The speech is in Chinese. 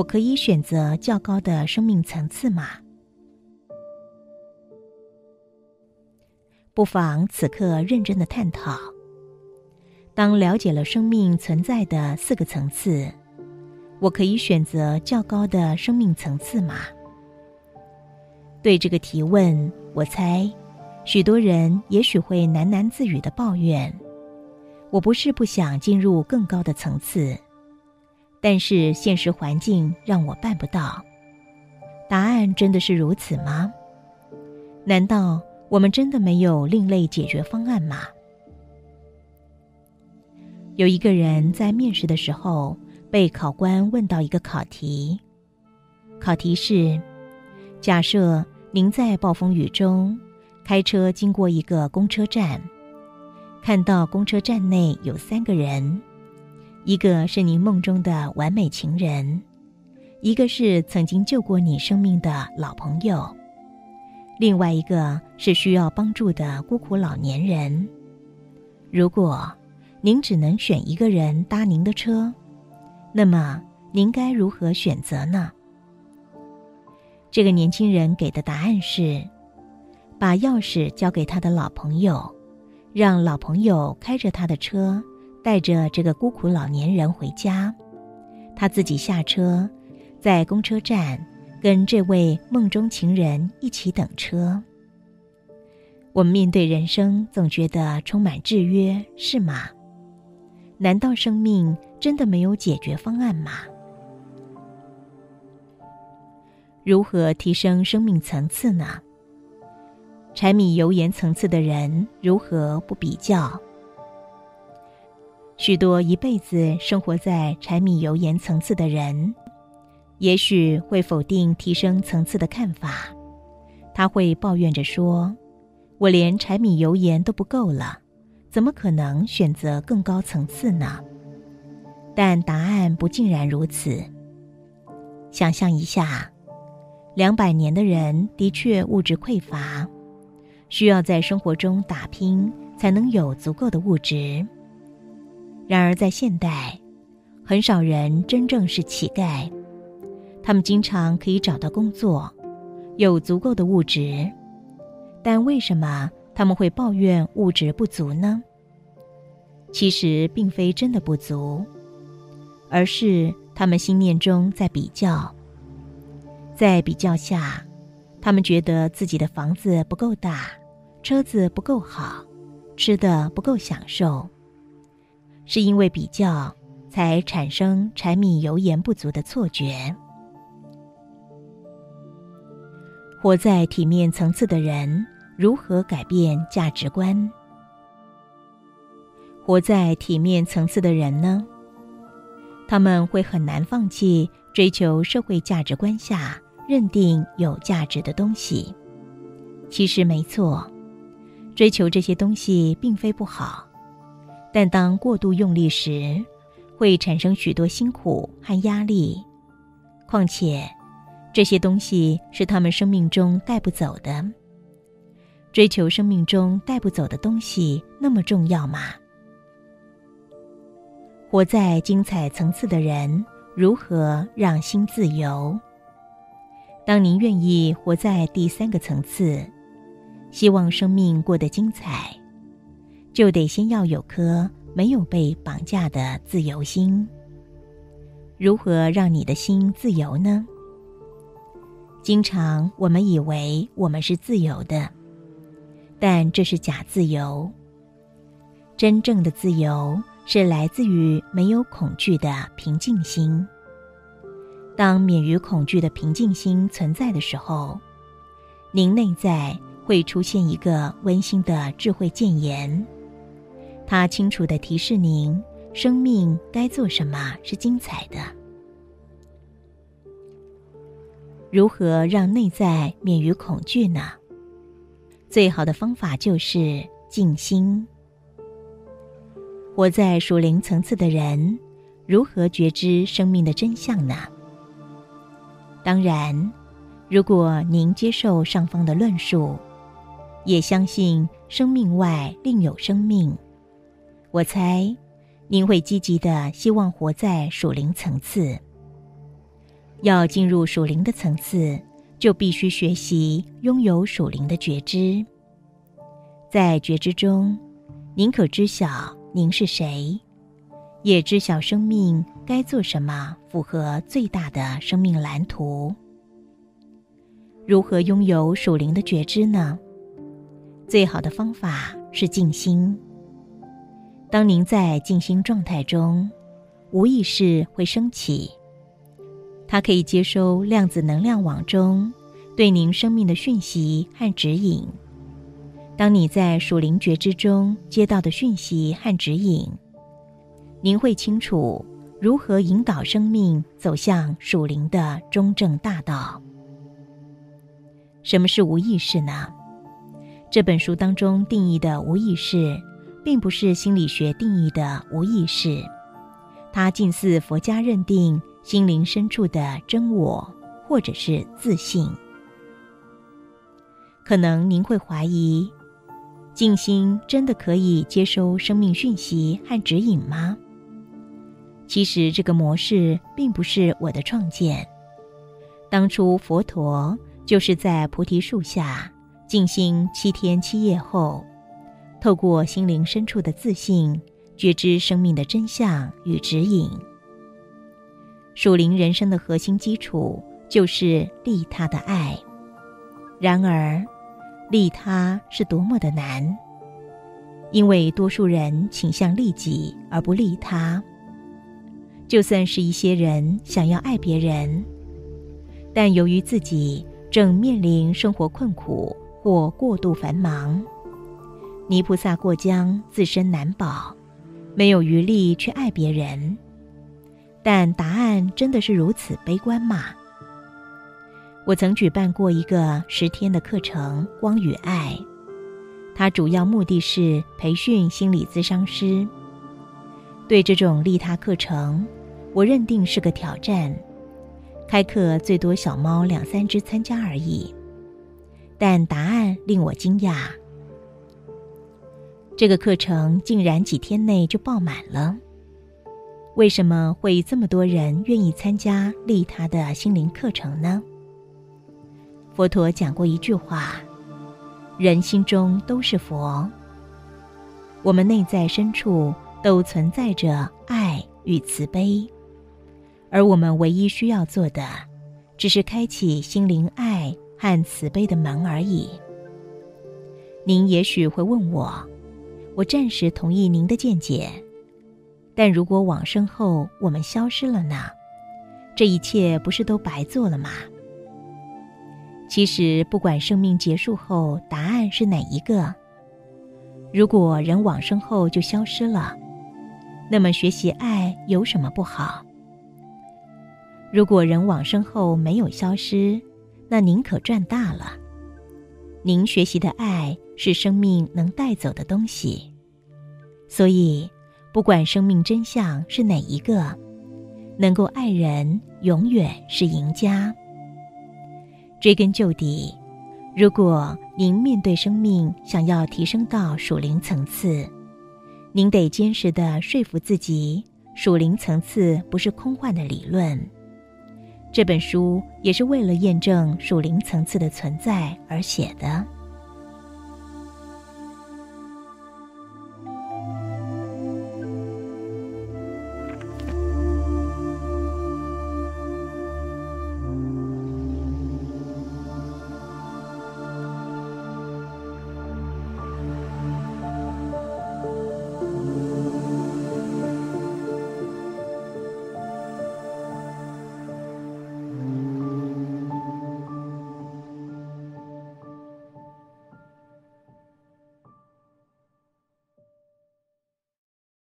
我可以选择较高的生命层次吗？不妨此刻认真的探讨。当了解了生命存在的四个层次，我可以选择较高的生命层次吗？对这个提问，我猜，许多人也许会喃喃自语的抱怨：“我不是不想进入更高的层次，但是现实环境让我办不到。”答案真的是如此吗？难道我们真的没有另类解决方案吗？有一个人在面试的时候被考官问到一个考题，考题是：假设。您在暴风雨中开车经过一个公车站，看到公车站内有三个人，一个是您梦中的完美情人，一个是曾经救过你生命的老朋友，另外一个是需要帮助的孤苦老年人。如果您只能选一个人搭您的车，那么您该如何选择呢？这个年轻人给的答案是：把钥匙交给他的老朋友，让老朋友开着他的车，带着这个孤苦老年人回家，他自己下车，在公车站跟这位梦中情人一起等车。我们面对人生，总觉得充满制约，是吗？难道生命真的没有解决方案吗？如何提升生命层次呢？柴米油盐层次的人如何不比较？许多一辈子生活在柴米油盐层次的人，也许会否定提升层次的看法。他会抱怨着说：“我连柴米油盐都不够了，怎么可能选择更高层次呢？”但答案不尽然如此。想象一下。两百年的人的确物质匮乏，需要在生活中打拼才能有足够的物质。然而在现代，很少人真正是乞丐，他们经常可以找到工作，有足够的物质。但为什么他们会抱怨物质不足呢？其实并非真的不足，而是他们心念中在比较。在比较下，他们觉得自己的房子不够大，车子不够好，吃的不够享受，是因为比较才产生柴米油盐不足的错觉。活在体面层次的人如何改变价值观？活在体面层次的人呢？他们会很难放弃追求社会价值观下。认定有价值的东西，其实没错。追求这些东西并非不好，但当过度用力时，会产生许多辛苦和压力。况且，这些东西是他们生命中带不走的。追求生命中带不走的东西，那么重要吗？活在精彩层次的人，如何让心自由？当您愿意活在第三个层次，希望生命过得精彩，就得先要有颗没有被绑架的自由心。如何让你的心自由呢？经常我们以为我们是自由的，但这是假自由。真正的自由是来自于没有恐惧的平静心。当免于恐惧的平静心存在的时候，您内在会出现一个温馨的智慧谏言，它清楚的提示您：生命该做什么是精彩的。如何让内在免于恐惧呢？最好的方法就是静心。活在属灵层次的人，如何觉知生命的真相呢？当然，如果您接受上方的论述，也相信生命外另有生命，我猜您会积极的希望活在属灵层次。要进入属灵的层次，就必须学习拥有属灵的觉知。在觉知中，您可知晓您是谁，也知晓生命该做什么，符合最大的生命蓝图。如何拥有属灵的觉知呢？最好的方法是静心。当您在静心状态中，无意识会升起，它可以接收量子能量网中对您生命的讯息和指引。当你在属灵觉知中接到的讯息和指引，您会清楚如何引导生命走向属灵的中正大道。什么是无意识呢？这本书当中定义的无意识，并不是心理学定义的无意识，它近似佛家认定心灵深处的真我，或者是自信。可能您会怀疑，静心真的可以接收生命讯息和指引吗？其实这个模式并不是我的创建，当初佛陀。就是在菩提树下静心七天七夜后，透过心灵深处的自信，觉知生命的真相与指引。属灵人生的核心基础就是利他的爱。然而，利他是多么的难，因为多数人倾向利己而不利他。就算是一些人想要爱别人，但由于自己。正面临生活困苦或过度繁忙，泥菩萨过江，自身难保，没有余力去爱别人。但答案真的是如此悲观吗？我曾举办过一个十天的课程《光与爱》，它主要目的是培训心理咨商师。对这种利他课程，我认定是个挑战。开课最多小猫两三只参加而已，但答案令我惊讶。这个课程竟然几天内就爆满了。为什么会这么多人愿意参加利他的心灵课程呢？佛陀讲过一句话：“人心中都是佛。”我们内在深处都存在着爱与慈悲。而我们唯一需要做的，只是开启心灵爱和慈悲的门而已。您也许会问我，我暂时同意您的见解，但如果往生后我们消失了呢？这一切不是都白做了吗？其实，不管生命结束后答案是哪一个，如果人往生后就消失了，那么学习爱有什么不好？如果人往生后没有消失，那您可赚大了。您学习的爱是生命能带走的东西，所以不管生命真相是哪一个，能够爱人永远是赢家。追根究底，如果您面对生命想要提升到属灵层次，您得坚实的说服自己，属灵层次不是空幻的理论。这本书也是为了验证属灵层次的存在而写的。